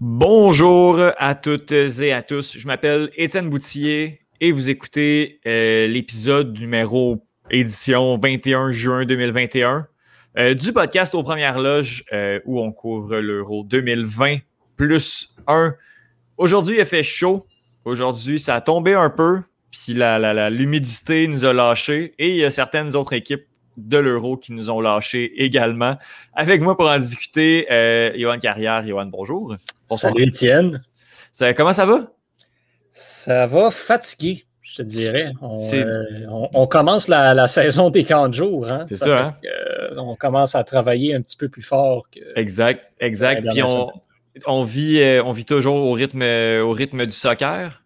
Bonjour à toutes et à tous. Je m'appelle Étienne Boutillier et vous écoutez euh, l'épisode numéro édition 21 juin 2021 euh, du podcast aux premières loges euh, où on couvre l'Euro 2020 plus 1. Aujourd'hui, il fait chaud. Aujourd'hui, ça a tombé un peu. Puis l'humidité nous a lâché et il y a certaines autres équipes de l'euro qui nous ont lâché également. Avec moi pour en discuter, euh, Johan Carrière. Johan, bonjour. Bonsoir. Salut Étienne. comment ça va? Ça va fatigué, je te dirais. On, euh, commence la, saison des 40 jours. Hein. C'est ça. hein? Euh, on commence à travailler un petit peu plus fort. Que, exact, exact. Puis on, vit, on vit toujours au rythme, au rythme du soccer.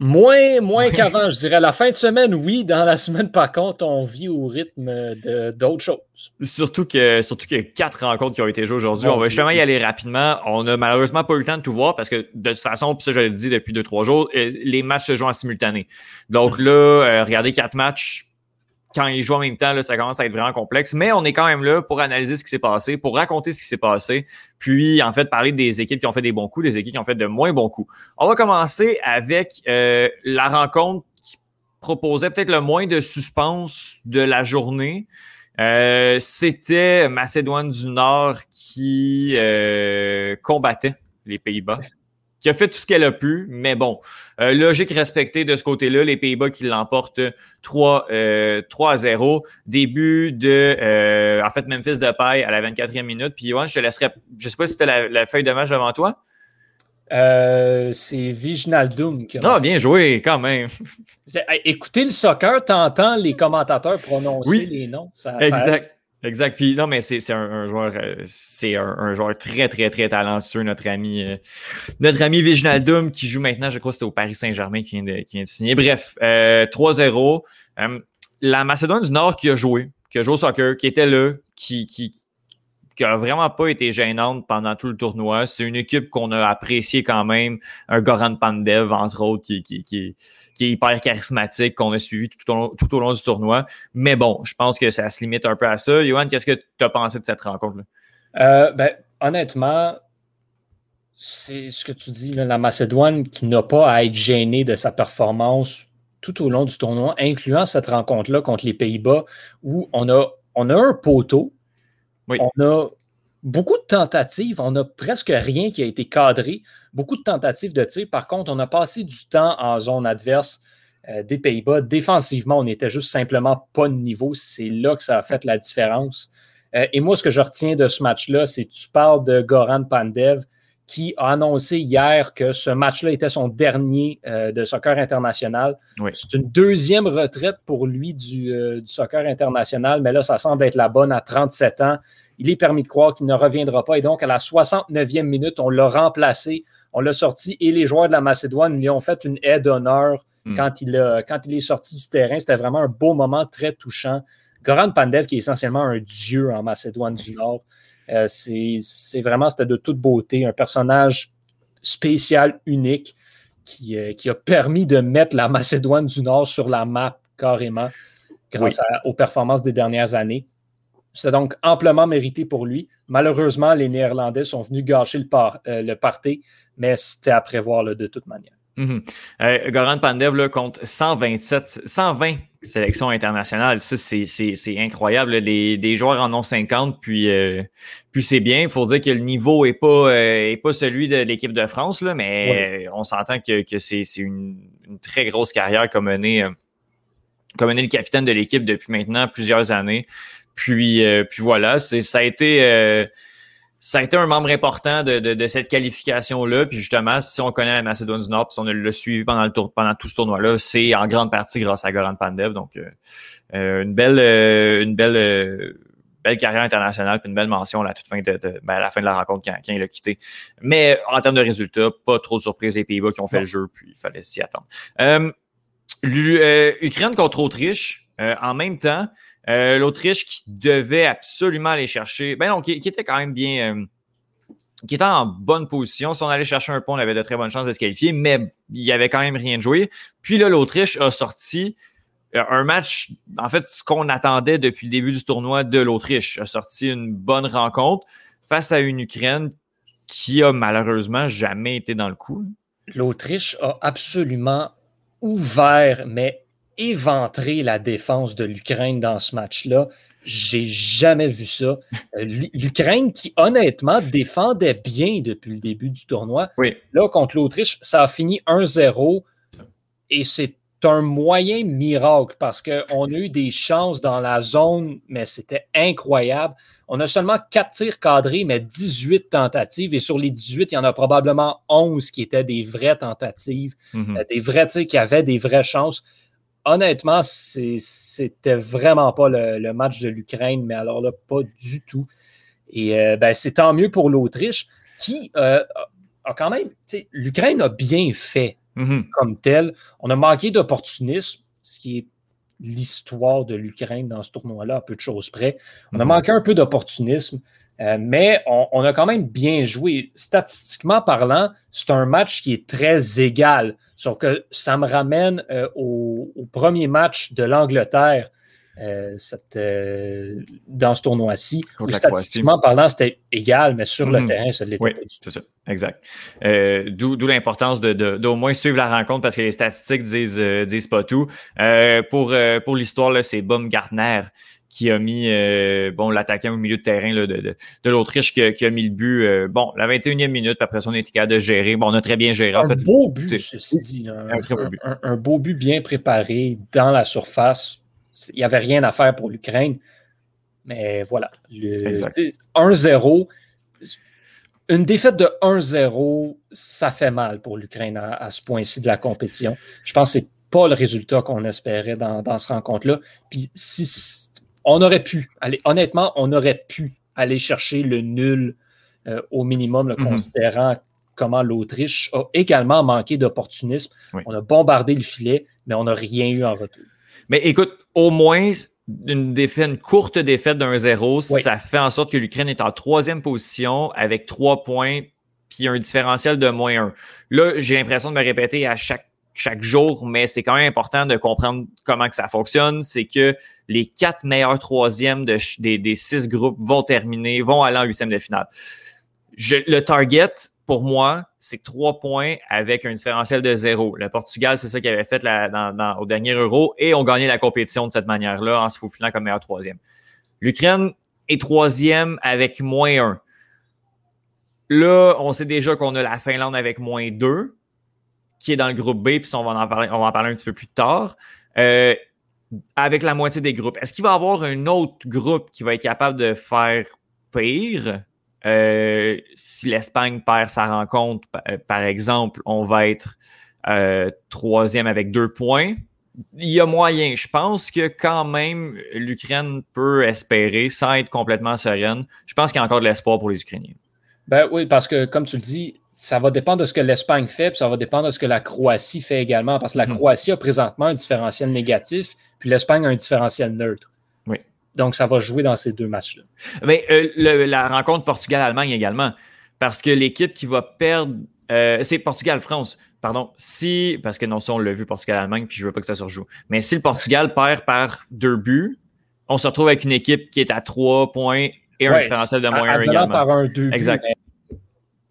Moins, moins qu'avant, je dirais. La fin de semaine, oui. Dans la semaine, par contre, on vit au rythme d'autres choses. Surtout que surtout qu'il y a quatre rencontres qui ont été jouées aujourd'hui. on va justement y aller rapidement. On n'a malheureusement pas eu le temps de tout voir parce que de toute façon, puis ça, je l'ai dit depuis deux, trois jours, euh, les matchs se jouent en simultané. Donc là, euh, regardez quatre matchs, quand ils jouent en même temps, là, ça commence à être vraiment complexe. Mais on est quand même là pour analyser ce qui s'est passé, pour raconter ce qui s'est passé, puis en fait parler des équipes qui ont fait des bons coups, des équipes qui ont fait de moins bons coups. On va commencer avec euh, la rencontre qui proposait peut-être le moins de suspense de la journée. Euh, C'était Macédoine du Nord qui euh, combattait les Pays-Bas qui a fait tout ce qu'elle a pu, mais bon, euh, logique respectée de ce côté-là, les Pays-Bas qui l'emportent 3, euh, 3 à 0. Début de, euh, en fait, Memphis de paille à la 24e minute. Puis Johan, je te laisserai, je sais pas si c'était la, feuille de match devant toi. C'est Viginaldum qui a... Ah, bien joué, quand même. Écoutez le soccer, t'entends les commentateurs prononcer les noms. exact. Exact. Puis non, mais c'est un, joueur, euh, c'est un, joueur très, très, très talentueux, notre ami, euh, notre ami Viginaldum, qui joue maintenant, je crois que c'était au Paris Saint-Germain qui, qui vient de signer. Bref, 3-0. Euh, la Macédoine du Nord qui a joué, qui a joué au soccer, qui était là, qui, qui, qui a vraiment pas été gênante pendant tout le tournoi. C'est une équipe qu'on a appréciée quand même. Un Goran Pandev, entre autres, qui, qui, qui, qui est hyper charismatique, qu'on a suivi tout au, long, tout au long du tournoi. Mais bon, je pense que ça se limite un peu à ça. Johan, qu'est-ce que tu as pensé de cette rencontre-là? Euh, ben, honnêtement, c'est ce que tu dis, la Macédoine qui n'a pas à être gênée de sa performance tout au long du tournoi, incluant cette rencontre-là contre les Pays-Bas, où on a, on a un poteau, on a beaucoup de tentatives, on n'a presque rien qui a été cadré, beaucoup de tentatives de tir. Par contre, on a passé du temps en zone adverse euh, des Pays-Bas. Défensivement, on n'était juste simplement pas de niveau. C'est là que ça a fait la différence. Euh, et moi, ce que je retiens de ce match-là, c'est que tu parles de Goran Pandev qui a annoncé hier que ce match-là était son dernier euh, de soccer international. C'est une deuxième retraite pour lui du, du, soccer international, mais là, ça semble être la bonne à 37 ans il est permis de croire qu'il ne reviendra pas. Et donc, à la 69e minute, on l'a remplacé, on l'a sorti et les joueurs de la Macédoine lui ont fait une aide d'honneur hmm. quand, il quand il est sorti du terrain. C'était vraiment un beau moment très touchant. Goran Pandev, qui est essentiellement un dieu en Macédoine du Nord, euh, c'est vraiment, c'était de toute beauté, un personnage spécial, unique, qui, euh, qui, a permis de mettre la Macédoine du Nord sur la map carrément grâce aux performances des dernières années. C'est donc amplement mérité pour lui. Malheureusement, les Néerlandais sont venus gâcher le, par, euh, le party, mais c'était à prévoir de toute manière. Mm Goran Pandev compte 127, 120 sélections internationales. Ça, c'est incroyable. Les, des joueurs en ont 50, puis, euh, puis c'est bien. Il faut dire que le niveau n'est pas, est pas celui de l'équipe de France, là, mais on s'entend que, que c'est une, une, très grosse carrière qu'a mené, mené le capitaine de l'équipe depuis maintenant plusieurs années. Puis, euh, puis voilà, c'est ça a été euh, ça a été un membre important de, de, cette qualification-là. Puis justement, si on connaît la Macédoine du Nord, puis si on l'a suivi pendant le tour, pendant tout ce tournoi-là, c'est en grande partie grâce à Goran Pandev. Donc euh, une belle, une belle, belle carrière internationale, puis une belle mention à la toute fin de, ben, à la fin de la rencontre quand, quand il a quitté. Mais en termes de résultats, pas trop de surprises des Pays-Bas qui ont fait le jeu, puis il fallait s'y attendre. Ukraine contre Autriche, en même temps. L'Autriche qui devait absolument aller chercher, ben non, qui, était quand même bien, qui était en bonne position. Si on allait chercher un pont, on avait de très bonnes chances de se qualifier, mais il y avait quand même rien de joué. Puis là, l'Autriche a sorti un match, en fait, ce qu'on attendait depuis le début du tournoi de l'Autriche, a sorti une bonne rencontre face à une Ukraine qui a malheureusement jamais été dans le coup. L'Autriche a absolument ouvert, mais éventré la défense de l'Ukraine dans ce match-là. J'ai jamais vu ça. Euh, L'Ukraine qui, honnêtement, défendait bien depuis le début du tournoi. Oui. Là, contre l'Autriche, ça a fini 1-0 et c'est un moyen miracle parce qu'on a eu des chances dans la zone, mais c'était incroyable. On a seulement 4 tirs cadrés, mais 18 tentatives. Et sur les 18, il y en a probablement 11 qui étaient des vraies tentatives, mhm. euh, des vrais tirs qui avaient des vraies chances. Honnêtement, c'était vraiment pas le, match de l'Ukraine, mais alors là, pas du tout. Et euh, ben, c'est tant mieux pour l'Autriche qui euh, a quand même, l'Ukraine a bien fait Mhm. comme tel. On a manqué d'opportunisme, ce qui est l'histoire de l'Ukraine dans ce tournoi-là, à peu de choses près. On a Mhm. manqué un peu d'opportunisme, euh, mais on, a quand même bien joué. Statistiquement parlant, c'est un match qui est très égal. Sauf que ça me ramène euh, au, premier match de l'Angleterre euh, dans ce tournoi-ci. Statistiquement parlant, c'était égal, mais sur le Mhm. terrain, ça ne l'était Oui, pas du tout. c'est ça, exact. D'où l'importance d'au de, de, moins suivre la rencontre parce que les statistiques disent, euh, disent pas tout. Pour pour l'histoire, c'est Baumgartner qui a mis bon l'attaquant au milieu de terrain là, de, de, de l'Autriche qui, qui, a mis le but. bon, la 21e minute, après ça, on capable de gérer. Bon, on a très bien géré. Un fait, beau but, ceci dit. Un, un, très beau but. Un, un, beau but bien préparé dans la surface. Il n'y avait rien à faire pour l'Ukraine. Mais voilà. 1-0. Une défaite de 1-0, ça fait mal pour l'Ukraine à, à, ce point-ci de la compétition. Je pense que ce n'est pas le résultat qu'on espérait dans, dans cette rencontre-là. Puis si on aurait pu, aller, honnêtement, on aurait pu aller chercher le nul euh, au minimum, le, Mhm. considérant comment l'Autriche a également manqué d'opportunisme. Oui. On a bombardé le filet, mais on n'a rien eu en retour. Mais écoute, au moins, une, défaite, une courte défaite d'un 0, Oui. ça fait en sorte que l'Ukraine est en troisième position avec trois points puis un différentiel de moins un. Là, j'ai l'impression de me répéter à chaque, chaque jour, mais c'est quand même important de comprendre comment que ça fonctionne. C'est que les quatre meilleurs troisièmes des, six groupes vont terminer, vont aller en huitième de finale. Le target, pour moi, c'est trois points avec un différentiel de zéro. Le Portugal, c'est ça qu'il avait fait au dernier Euro et ont gagné la compétition de cette manière-là en se faufilant comme meilleur troisième. L'Ukraine est troisième avec moins un. Là, on sait déjà qu'on a la Finlande avec moins deux, qui est dans le groupe B, puis on va en parler, on en un petit peu plus tard. Euh, avec la moitié des groupes. Est-ce qu'il va y avoir un autre groupe qui va être capable de faire pire? Euh, si l'Espagne perd sa rencontre, euh, par exemple, on va être troisième avec deux points. Il y a moyen. Je pense que quand même, l'Ukraine peut espérer, sans être complètement sereine. Je pense qu'il y a encore de l'espoir pour les Ukrainiens. Ben oui, parce que comme tu le dis, ça va dépendre de ce que l'Espagne fait, puis ça va dépendre de ce que la Croatie fait également, parce que la Mhm. Croatie a présentement un différentiel négatif, puis l'Espagne a un différentiel neutre. Oui. Donc, ça va jouer dans ces deux matchs-là. Mais euh, le- la rencontre Portugal-Allemagne également, parce que l'équipe qui va perdre, euh, c'est Portugal-France, pardon. Si, parce que non, ça on l'a vu Portugal-Allemagne, puis je veux pas que ça se rejoue. Mais si le Portugal perd par deux buts, on se retrouve avec une équipe qui est à trois points et un différentiel de moins un également. par un deux buts, Exact. mais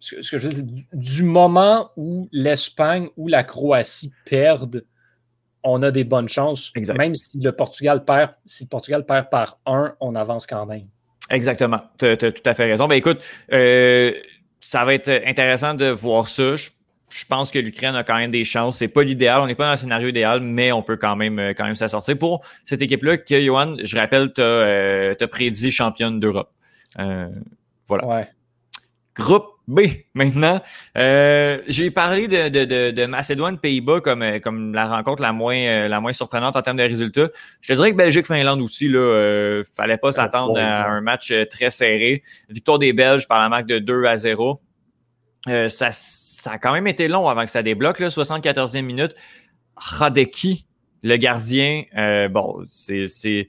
ce, que- je veux dire, du- moment où l'Espagne ou la Croatie perdent, on a des bonnes chances. Exact. Même si le Portugal perd, si le Portugal perd par un, on avance quand même. Exactement. Tu as, tout à fait raison. Ben écoute, euh, ça va être intéressant de voir ça. Je, je pense que l'Ukraine a quand même des chances. C'est pas l'idéal. On n'est pas dans un scénario idéal, mais on peut quand même, euh, quand même s'en sortir. Pour cette équipe-là, que Johan, je rappelle, tu as, prédit championne d'Europe. Euh, voilà. Ouais. Groupe B, maintenant. Euh, J'ai parlé de, de, de, de Macédoine-Pays-Bas comme, euh, comme la rencontre la moins, euh, la moins surprenante en termes de résultats. Je te dirais que Belgique-Finlande aussi, là, euh, fallait pas s'attendre à un match euh, très serré. Victoire des Belges par la marque de 2 à 0. Euh, ça, ça a quand même été long avant que ça débloque, là, 74e minute. Radeki, le gardien, euh, bon, c'est c'est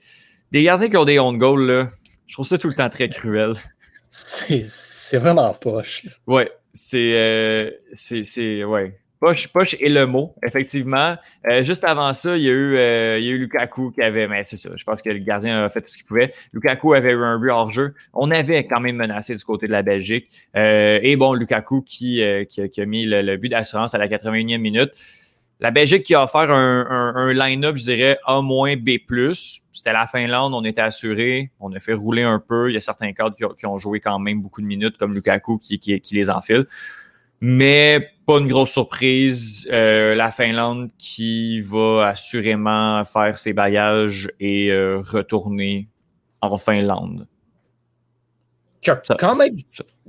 Des gardiens qui ont des on goal, là, je trouve ça tout le temps très cruel. C'est vraiment poche. Ouais, c'est. Euh, c'est. Ouais. Poche, poche est le mot, effectivement. Euh, juste avant ça, il y, a eu, euh, il y a eu Lukaku qui avait, mais c'est ça, je pense que le gardien a fait tout ce qu'il pouvait. Lukaku avait eu un but hors jeu. On avait quand même menacé du côté de la Belgique. Euh, et bon, Lukaku qui, qui, a mis le, but d'assurance à la 81e minute. La Belgique qui a offert un, line-up, je dirais, A-, B+. C'était la Finlande, on était assuré, on a fait rouler un peu. Il y a certains cadres qui, ont joué quand même beaucoup de minutes, comme Lukaku qui, qui, qui les enfile. Mais pas une grosse surprise. Euh, la Finlande qui va assurément faire ses bagages et euh, retourner en Finlande. Quand même,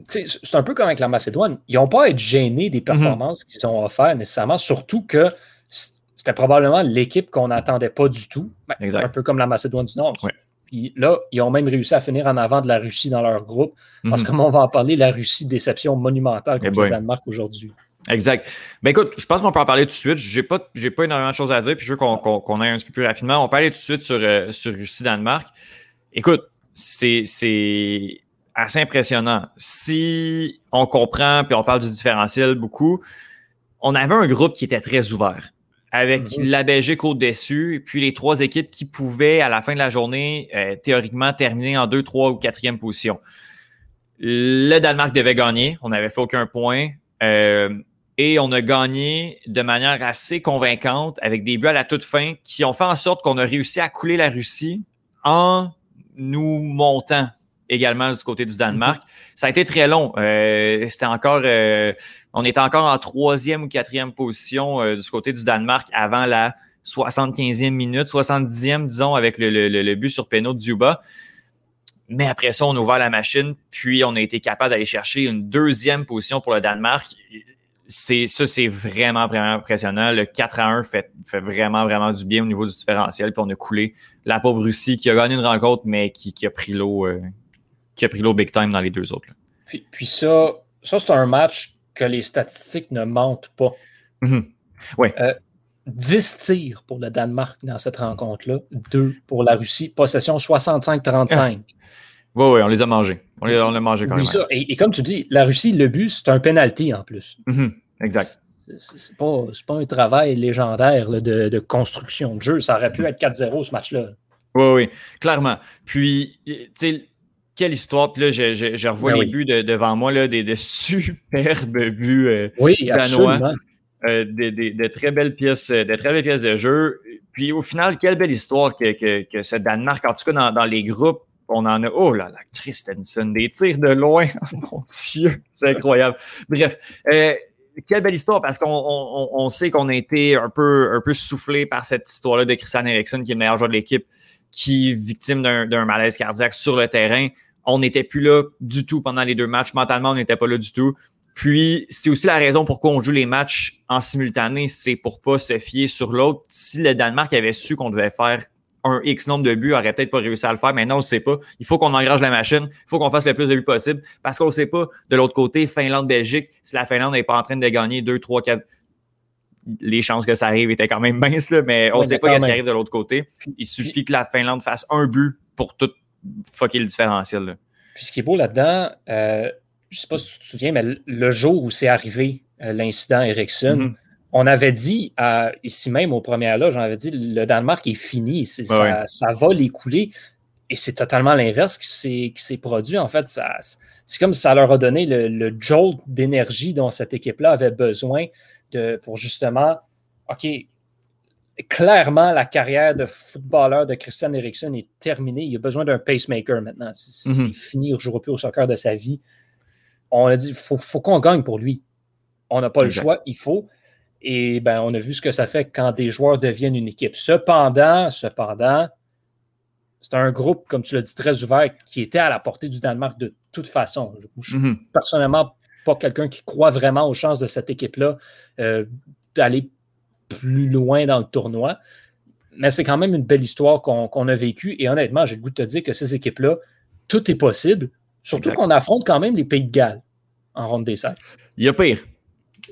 c'est un peu comme avec la Macédoine. Ils n'ont pas à être gênés des mhm. performances qu'ils ont offertes nécessairement, surtout que c'était probablement l'équipe qu'on n'attendait pas du tout. Ben, un peu comme la Macédoine du Nord. Puis là, ils ont même réussi à finir en avant de la Russie dans leur groupe. Parce que, mhm. comme on va en parler, la Russie, déception monumentale contre le Danemark aujourd'hui. Exact. Ben écoute, je pense qu'on peut en parler tout de suite. J'ai pas, j'ai pas énormément de choses à dire, puis je veux qu'on aille un petit peu plus rapidement. On peut aller tout de suite sur, euh, sur Russie-Danemark. Écoute, c'est, c'est assez impressionnant. Si on comprend, puis on parle du différentiel beaucoup, on avait un groupe qui était très ouvert avec mm-hmm. la Belgique au-dessus, puis les trois équipes qui pouvaient, à la fin de la journée, euh, théoriquement terminer en deux, trois ou quatrième position. Le Danemark devait gagner, on n'avait fait aucun point. Euh, et on a gagné de manière assez convaincante avec des buts à la toute fin qui ont fait en sorte qu'on a réussi à couler la Russie en nous montant également du côté du Danemark. Mm-hmm. Ça a été très long. Euh, c'était encore, euh, on était encore en troisième ou quatrième position euh, du côté du Danemark avant la 75e minute, 70e, disons, avec le, le, le but sur péno de Duba. Mais après ça, on a ouvert la machine, puis on a été capable d'aller chercher une deuxième position pour le Danemark. C'est ça, c'est vraiment, vraiment impressionnant. Le 4 à 1 fait, fait vraiment, vraiment du bien au niveau du différentiel. Puis on a coulé la pauvre Russie qui a gagné une rencontre, mais qui, qui a pris l'eau qui a pris l'eau big time dans les deux autres. Puis, puis, ça, ça c'est un match que les statistiques ne mentent pas. Mm-hmm. Oui. 10 euh, tirs pour le Danemark dans cette rencontre-là, 2 pour la Russie, possession 65-35. Oui, oui, on les a mangés. On les, a mangés quand même. Et, comme tu dis, la Russie, le but, c'est un penalty en plus. Mm-hmm. Exact. C'est pas, pas un travail légendaire de, de, construction de jeu. Ça aurait pu mm-hmm. être 4-0 ce match-là. Oui, oui, clairement. Puis, tu sais, quelle histoire. Puis là, je, je, je revois ben les buts de, devant moi, là, des, de superbes buts euh, oui, danois. Euh, des, de, très belles pièces, euh, de très belles pièces de jeu. Puis au final, quelle belle histoire que, que, que ce Danemark, en tout cas dans, dans les groupes, on en a. Oh là là, Christensen, des tirs de loin. Mon Dieu, c'est incroyable. Bref. Euh, quelle belle histoire parce qu'on on, on sait qu'on a été un peu, un peu soufflé par cette histoire-là de Christian Eriksen, qui est le meilleur joueur de l'équipe, qui est victime d'un malaise cardiaque sur le terrain. On n'était plus là du tout pendant les deux matchs. Mentalement, on n'était pas là du tout. Puis, c'est aussi la raison pourquoi on joue les matchs en simultané, c'est pour pas se fier sur l'autre. Si le Danemark avait su qu'on devait faire un X nombre de buts, aurait peut-être pas réussi à le faire. Maintenant, on ne sait pas. Il faut qu'on engage la machine. Il faut qu'on fasse le plus de buts possible parce qu'on ne sait pas de l'autre côté, Finlande-Belgique, si la Finlande n'est pas en train de gagner 2, 3, 4, les chances que ça arrive étaient quand même minces, là, mais on ne sait pas ce qui arrive de l'autre côté. Il suffit que la Finlande fasse un but pour tout fucker le différentiel. Puis ce qui est beau là-dedans, euh, je ne sais pas si tu te souviens, mais le jour où c'est arrivé, euh, l'incident Ericsson, mm-hmm. on avait dit, ici même au premier loge, on avait dit le Danemark est fini, ça, va l'écouler. Et c'est totalement l'inverse qui s'est produit. En fait, c'est comme si ça leur a donné le, le jolt d'énergie dont cette équipe-là avait besoin pour justement, OK, clairement, la carrière de footballeur de Christian Eriksen est terminée. Il a besoin d'un pacemaker maintenant. C'est mhm. fini, il ne jouera plus au soccer de sa vie. On a dit, il faut, qu'on gagne pour lui. On n'a pas le choix, il faut. Et ben, on a vu ce que ça fait quand des joueurs deviennent une équipe. Cependant, cependant, c'est un groupe, comme tu l'as dit, très ouvert, qui était à la portée du Danemark de toute façon. Je, mhm. Personnellement, pas quelqu'un qui croit vraiment aux chances de cette équipe-là euh, d'aller plus loin dans le tournoi. Mais c'est quand même une belle histoire qu'on a vécue. Et honnêtement, j'ai le goût de te dire que ces équipes-là, tout est possible. Surtout qu'on affronte quand même les Pays de Galles en ronde des salles. Il y a pire.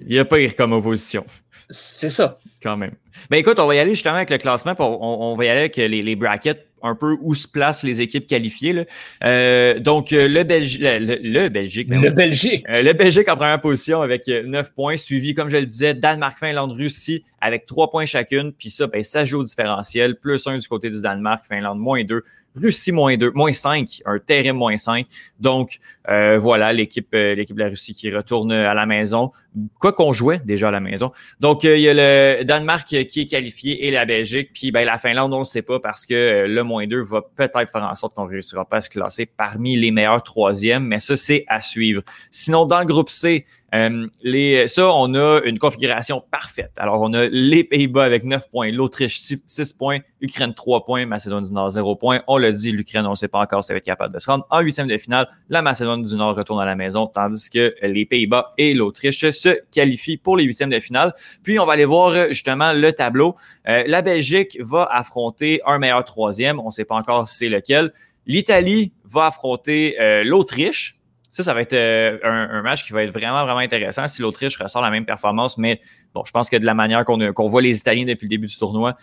Il y a pire comme opposition. C'est ça. Quand même. Ben écoute, on va y aller justement avec le classement. On, va y aller avec les, les brackets un peu où se placent les équipes qualifiées. Euh, donc, euh, le, Belgi le, Belgique. Ben le Belgique. Euh, le Belgique en première position avec 9 points, suivi, comme je le disais, Danemark, Finlande, Russie avec 3 points chacune. Puis ça, ben, ça joue au différentiel. Plus 1 du côté du Danemark, Finlande, moins 2. Russie moins 2, moins 5, un terrible moins 5. Donc, euh, voilà, l'équipe euh, l'équipe de la Russie qui retourne à la maison. Quoi qu'on jouait déjà à la maison. Donc, euh, il y a le Danemark qui est qualifié et la Belgique. Puis, ben, la Finlande, on ne sait pas parce que le moins 2 va peut-être faire en sorte qu'on ne réussira pas à se classer parmi les meilleurs troisièmes. Mais ça, c'est à suivre. Sinon, dans le groupe C, euh, les, ça, on a une configuration parfaite. Alors, on a les Pays-Bas avec 9 points, l'Autriche 6, points, Ukraine 3 points, Macédoine du Nord 0 points. On l'a dit, l'Ukraine, on ne sait pas encore si elle va être capable de se rendre. En huitième de finale, la Macédoine du Nord retourne à la maison, tandis que les Pays-Bas et l'Autriche se qualifient pour les huitièmes de finale. Puis, on va aller voir justement le tableau. Euh, la Belgique va affronter un meilleur troisième. On ne sait pas encore c'est lequel. L'Italie va affronter euh, l'Autriche. Ça, ça va être euh, un, match qui va être vraiment, vraiment intéressant si l'Autriche ressort la même performance. Mais bon, je pense que de la manière qu'on voit les Italiens depuis le début du tournoi,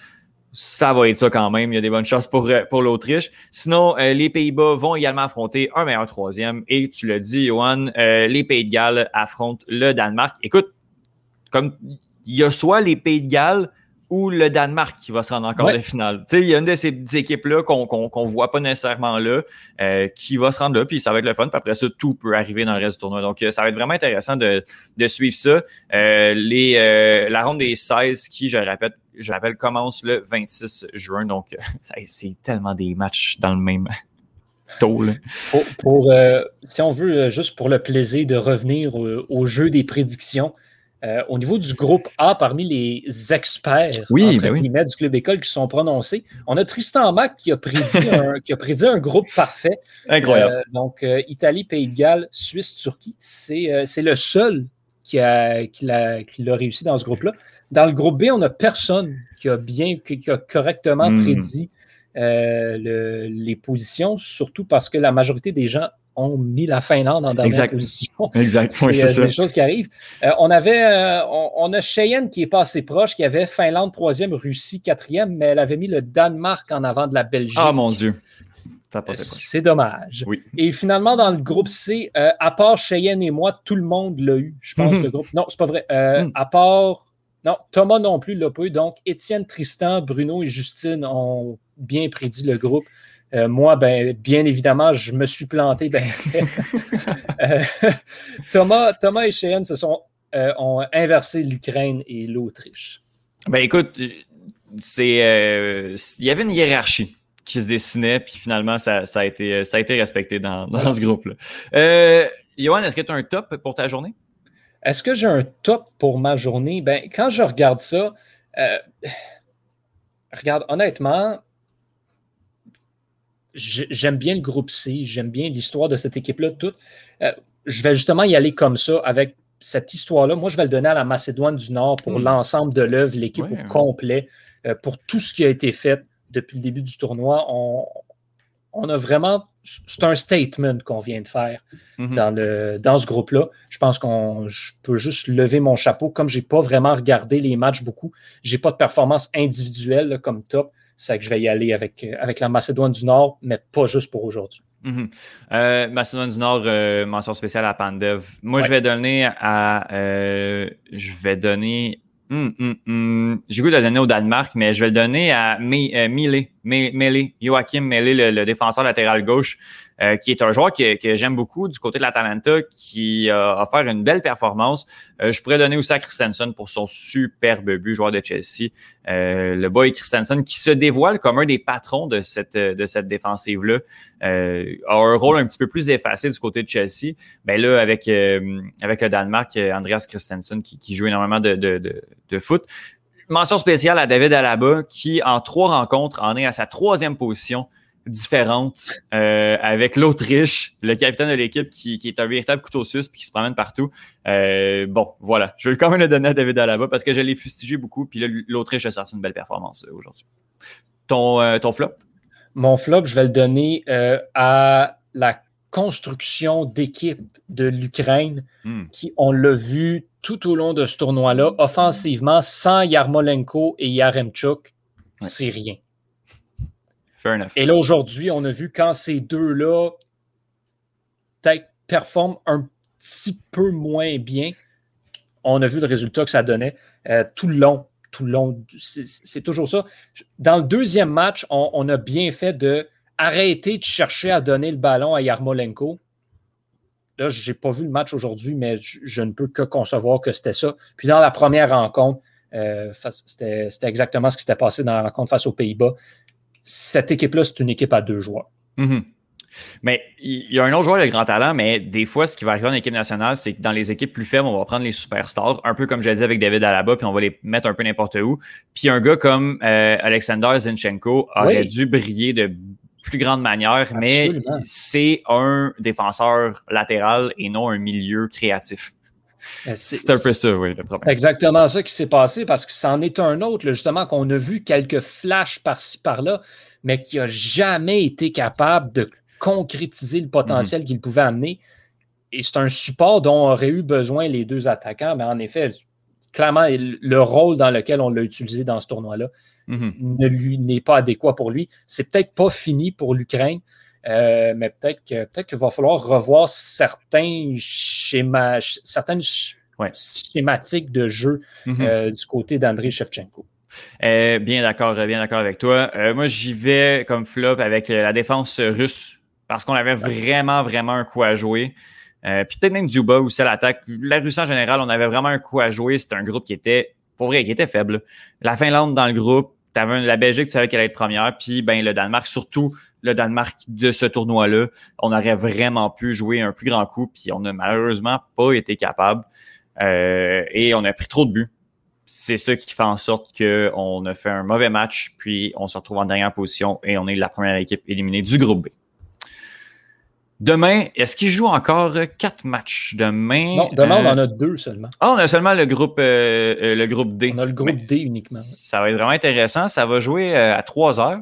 ça va être ça quand même. Il y a des bonnes chances pour, euh, pour l'Autriche. Sinon, euh, les Pays-Bas vont également affronter un meilleur troisième. Et tu l'as dit, Johan, les Pays de Galles affrontent le Danemark. Écoute, comme il y a soit les Pays de Galles ou le Danemark qui va se rendre encore ouais. finale. Tu sais, il y a une de ces équipes-là qu'on qu'on voit pas nécessairement là, euh, qui va se rendre là, puis ça va être le fun. Puis après ça, tout peut arriver dans le reste du tournoi. Donc, euh, ça va être vraiment intéressant de, de suivre ça. Euh, les, euh, la ronde des 16 qui, je le répète, je rappelle, commence le 26 juin. Donc, c'est tellement des matchs dans le même taux. Là. Pour, pour si on veut, juste pour le plaisir de revenir au, au jeu des prédictions, euh, au niveau du groupe A, parmi les experts ben du club école qui sont prononcés, on a Tristan Mac qui a prédit, un, qui a prédit un groupe parfait. Incroyable. Euh, donc, euh, Italie, Pays de Galles, Suisse, Turquie. C'est le seul qui a, qui, l'a, réussi dans ce groupe-là. Dans le groupe B, on n'a personne qui a bien, qui, a correctement hmm. prédit les positions, surtout parce que la majorité des gens ont mis la Finlande en dernière position. Exact. c'est euh, des choses qui arrivent. Euh, on avait, euh, on, a Cheyenne qui est passé proche, qui avait Finlande troisième, Russie quatrième, mais elle avait mis le Danemark en avant de la Belgique. Ah mon Dieu. C'est dommage. Oui. Et finalement, dans le groupe C, à part Cheyenne et moi, tout le monde l'a eu. Je pense le groupe. Non, c'est pas vrai. Hmm. À part. Non, Thomas non plus l'a pas eu. Donc, Étienne, Tristan, Bruno et Justine ont bien prédit le groupe. Euh, moi, ben, bien évidemment, je me suis planté. Ben, euh, Thomas, Thomas et Cheyenne se sont, euh, ont inversé l'Ukraine et l'Autriche. Ben écoute, c'est il y avait une hiérarchie qui se dessinait, puis finalement, ça, a, été, ça a été respecté dans, dans ce groupe-là. Johan, est-ce que tu as un top pour ta journée? Est-ce que j'ai un top pour ma journée? Ben, quand je regarde ça, regarde, honnêtement, j'aime bien le groupe C, j'aime bien l'histoire de cette équipe-là. Tout. Euh, je vais justement y aller comme ça avec cette histoire-là. Moi, je vais le donner à la Macédoine du Nord pour hmm. l'ensemble de l'œuvre, l'équipe au complet, euh, pour tout ce qui a été fait depuis le début du tournoi. On, a vraiment. C'est un statement qu'on vient de faire mm-hmm. dans, le, dans ce groupe-là. Je pense qu'on je peux juste lever mon chapeau. Comme je n'ai pas vraiment regardé les matchs beaucoup, je n'ai pas de performance individuelle comme top c'est que je vais y aller avec, euh, avec la Macédoine du Nord, mais pas juste pour aujourd'hui. Mhm. Euh, Macédoine du Nord, euh, mention spéciale à Pandev. Moi, je vais donner à. je vais donner. Hum, hum, hum, j'ai goût de le donner au Danemark, mais je vais le donner à Mele, Joachim Mele, le, défenseur latéral gauche. Euh, qui est un joueur que, j'aime beaucoup du côté de l'Atalanta, qui a offert une belle performance. Euh, je pourrais donner aussi à Christensen pour son superbe but, joueur de Chelsea. Euh, le boy Christensen qui se dévoile comme un des patrons de cette, de cette défensive-là, a un rôle un petit peu plus effacé du côté de Chelsea. Ben là, avec, avec le Danemark, Andreas Christensen qui, joue énormément de, de, de foot. Mention spéciale à David Alaba qui, en trois rencontres, en est à sa troisième position différente euh, avec l'Autriche, le capitaine de l'équipe qui, est un véritable couteau suisse puis qui se promène partout. Euh, bon, voilà. Je vais quand même le donner à David Alaba parce que je l'ai fustigé beaucoup. Puis l'Autriche a sorti une belle performance euh, aujourd'hui. Ton, ton flop? Mon flop, je vais le donner à la construction d'équipe de l'Ukraine Hmm. qui, on l'a vu tout au long de ce tournoi-là, offensivement, sans Yarmolenko et Yaremchuk, c'est rien. Fair enough. Et là, aujourd'hui, on a vu quand ces deux-là peut-être performent un petit peu moins bien, on a vu le résultat que ça donnait euh, tout le long. Tout le long, c'est c'est toujours ça. Dans le deuxième match, on, on a bien fait de arrêter de chercher à donner le ballon à Yarmolenko. Là, je n'ai pas vu le match aujourd'hui, mais je, je ne peux que concevoir que c'était ça. Puis dans la première rencontre, euh, c'était c'était exactement ce qui s'était passé dans la rencontre face aux Pays-Bas. Cette équipe-là, c'est une équipe à deux joueurs. Mhm. Mais il y a un autre joueur de grand talent, mais des fois, ce qui va arriver en équipe nationale, c'est que dans les équipes plus faibles, on va prendre les superstars, un peu comme j'ai dit avec David Alaba, puis on va les mettre un peu n'importe où. Puis un gars comme euh, Alexander Zinchenko aurait Oui. dû briller de plus grande manière, mais c'est un défenseur latéral et non un milieu créatif. Euh, C'est un peu ça, oui, le C'est problème. exactement ça qui s'est passé parce que c'en est un autre, là, justement, qu'on a vu quelques flashs par-ci, par-là, mais qui n'a jamais été capable de concrétiser le potentiel qu'il pouvait amener. Et c'est un support dont auraient eu besoin les deux attaquants. Mais en effet, clairement, le rôle dans lequel on l'a utilisé dans ce tournoi-là Mhm. ne lui n'est pas adéquat pour lui. C'est peut-être pas fini pour l'Ukraine, euh, mais peut-être que peut-être qu'il va falloir revoir certains schémas, certaines Ouais. schématiques de jeu Mhm. euh, du côté d'Andrei Shevchenko. Euh, bien d'accord, bien d'accord avec toi. Moi, j'y vais comme flop avec la défense russe parce qu'on avait vraiment, vraiment un coup à jouer. Euh, puis peut-être même Duba aussi à l'attaque. La Russie en général, on avait vraiment un coup à jouer. C'était un groupe qui était, pour vrai, qui était faible. La Finlande dans le groupe, t'avais la Belgique, tu savais qu'elle allait être première. Puis ben le Danemark, surtout le Danemark de ce tournoi-là, on aurait vraiment pu jouer un plus grand coup. Puis on n'a malheureusement pas été capable. Euh, et on a pris trop de buts c'est ça qui fait en sorte qu'on a fait un mauvais match, puis on se retrouve en dernière position et on est la première équipe éliminée du groupe B. Demain, est-ce qu'il joue encore quatre matchs? Demain? Non, demain, on Euh, en a deux seulement. Ah, on a seulement le groupe, euh, euh, le groupe D. On a le groupe Mais D uniquement. Ça va être vraiment intéressant. Ça va jouer euh, à 3 heures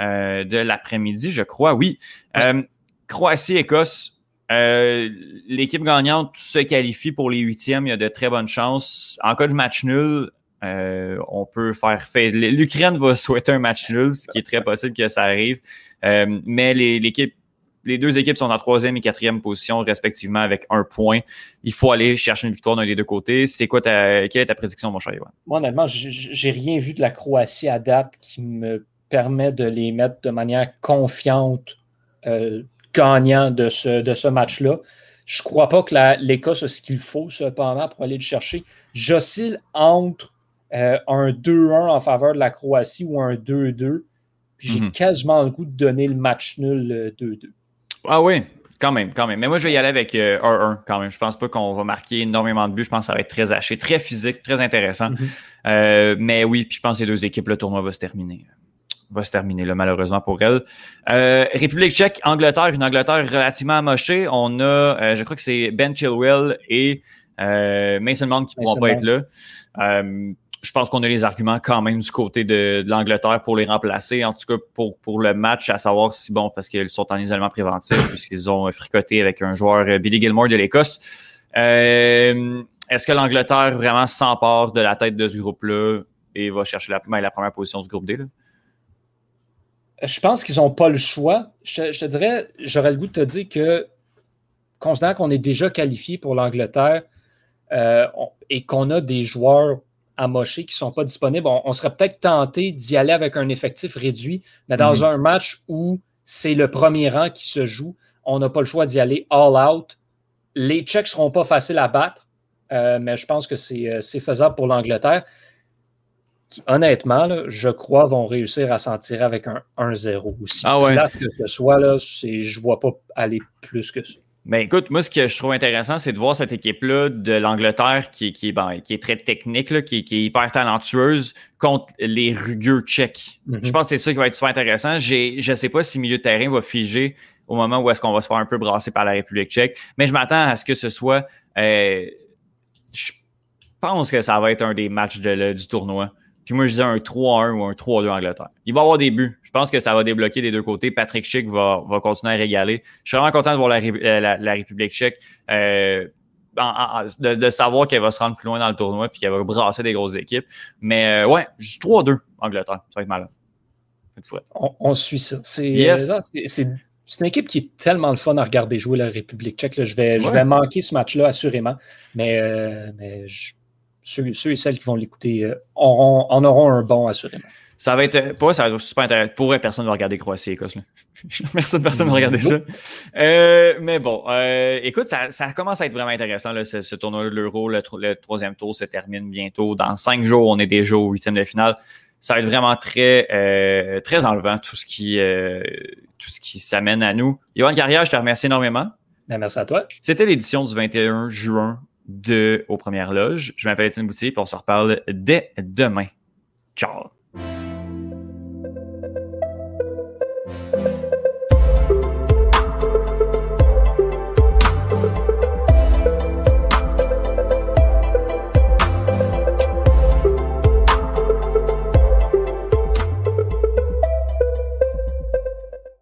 euh, de l'après-midi, je crois. Oui. Euh, Croatie-Écosse. Euh, L'équipe gagnante se qualifie pour les huitièmes. Il y a de très bonnes chances. En cas de match nul, euh, on peut faire fait. L'Ukraine va souhaiter un match nul, ce qui est très possible que ça arrive. Euh, mais l'équipe, les deux équipes sont en troisième et quatrième position respectivement avec un point. Il faut aller chercher une victoire d'un des deux côtés. C'est quoi ta, quelle est ta prédiction, mon cher Yoann? Moi, honnêtement, j'ai rien vu de la Croatie à date qui me permet de les mettre de manière confiante euh, gagnant de ce, de ce match-là. Je ne crois pas que l'Écosse a ce qu'il faut, cependant, pour aller le chercher. J'oscille entre euh, un 2-1 en faveur de la Croatie ou un 2-2. Puis J'ai Mhm. quasiment le goût de donner le match nul euh, 2-2. Ah oui, quand même, quand même. Mais moi, je vais y aller avec euh, 1-1 quand même. Je pense pas qu'on va marquer énormément de buts. Je pense que ça va être très haché, très physique, très intéressant. Mhm. Euh, mais oui, puis je pense que les deux équipes, le tournoi va se terminer. Va se terminer, là, malheureusement pour elles. Euh, République tchèque, Angleterre, une Angleterre relativement amochée. On a, euh, je crois que c'est Ben Chilwell et euh, Mason Mount qui ne pourront pas être là. Je pense qu'on a les arguments quand même du côté de, l'Angleterre pour les remplacer, en tout cas pour, pour le match, à savoir si bon, parce qu'ils sont en isolement préventif, puisqu'ils ont fricoté avec un joueur euh, Billy Gilmore de l'Écosse. Euh, Est-ce que l'Angleterre vraiment s'empare de la tête de ce groupe-là et va chercher la, ben, la première position du groupe D? Là? Je pense qu'ils n'ont pas le choix. Je, te dirais, j'aurais le goût de te dire que, considérant qu'on est déjà qualifié pour l'Angleterre euh, et qu'on a des joueurs amochés qui ne sont pas disponibles, on, on serait peut-être tenté d'y aller avec un effectif réduit, mais dans Mhm. un match où c'est le premier rang qui se joue, on n'a pas le choix d'y aller all out. Les Tchèques ne seront pas faciles à battre, euh, mais je pense que c'est euh, c'est faisable pour l'Angleterre qui, honnêtement, là, je crois, vont réussir à s'en tirer avec un 1-0 aussi. Ah ouais. que ce soit, là, je ne vois pas aller plus que ça. Ben écoute, moi, ce que je trouve intéressant, c'est de voir cette équipe-là de l'Angleterre qui, qui, est, ben, qui est très technique, là, qui, qui est hyper talentueuse contre les rugueux tchèques. Mhm. Je pense que c'est ça qui va être super intéressant. J'ai, je sais pas si le milieu de terrain va figer au moment où est-ce qu'on va se faire un peu brasser par la République tchèque, mais je m'attends à ce que ce soit... euh, je pense que ça va être un des matchs de, le- du tournoi. Puis moi, je disais un 3-1 ou un 3-2 Angleterre. Il va y avoir des buts. Je pense que ça va débloquer des deux côtés. Patrick Schick va, va continuer à régaler. Je suis vraiment content de voir la, la, République tchèque. Euh, de, savoir qu'elle va se rendre plus loin dans le tournoi puis qu'elle va brasser des grosses équipes. Mais euh, ouais, 3-2 Angleterre. Ça va être malin. On, on, suit ça. Euh, c'est une équipe qui est tellement le fun à regarder jouer la République tchèque. Je, vais, je vais manquer ce match-là, assurément. Mais, euh, mais ceux, et celles qui vont l'écouter auront, en auront un bon, assurément. Ça va être, pour ça va être super intéressant. Pour personne ne va regarder Croatie-Écosse. personne, personne ne va regarder ça. Euh, mais bon, euh, écoute, ça, ça, commence à être vraiment intéressant, là, ce, tournoi de l'Euro. Le, troisième tour se termine bientôt. Dans cinq jours, on est déjà au huitième de finale. Ça va être vraiment très, euh, très enlevant, tout ce qui, tout ce qui s'amène à nous. Yoann Carrière, je te remercie énormément. Ben, merci à toi. C'était l'édition du 21 juin de Aux Premières Loges. Je m'appelle Étienne Boutier et on se reparle dès demain. Ciao!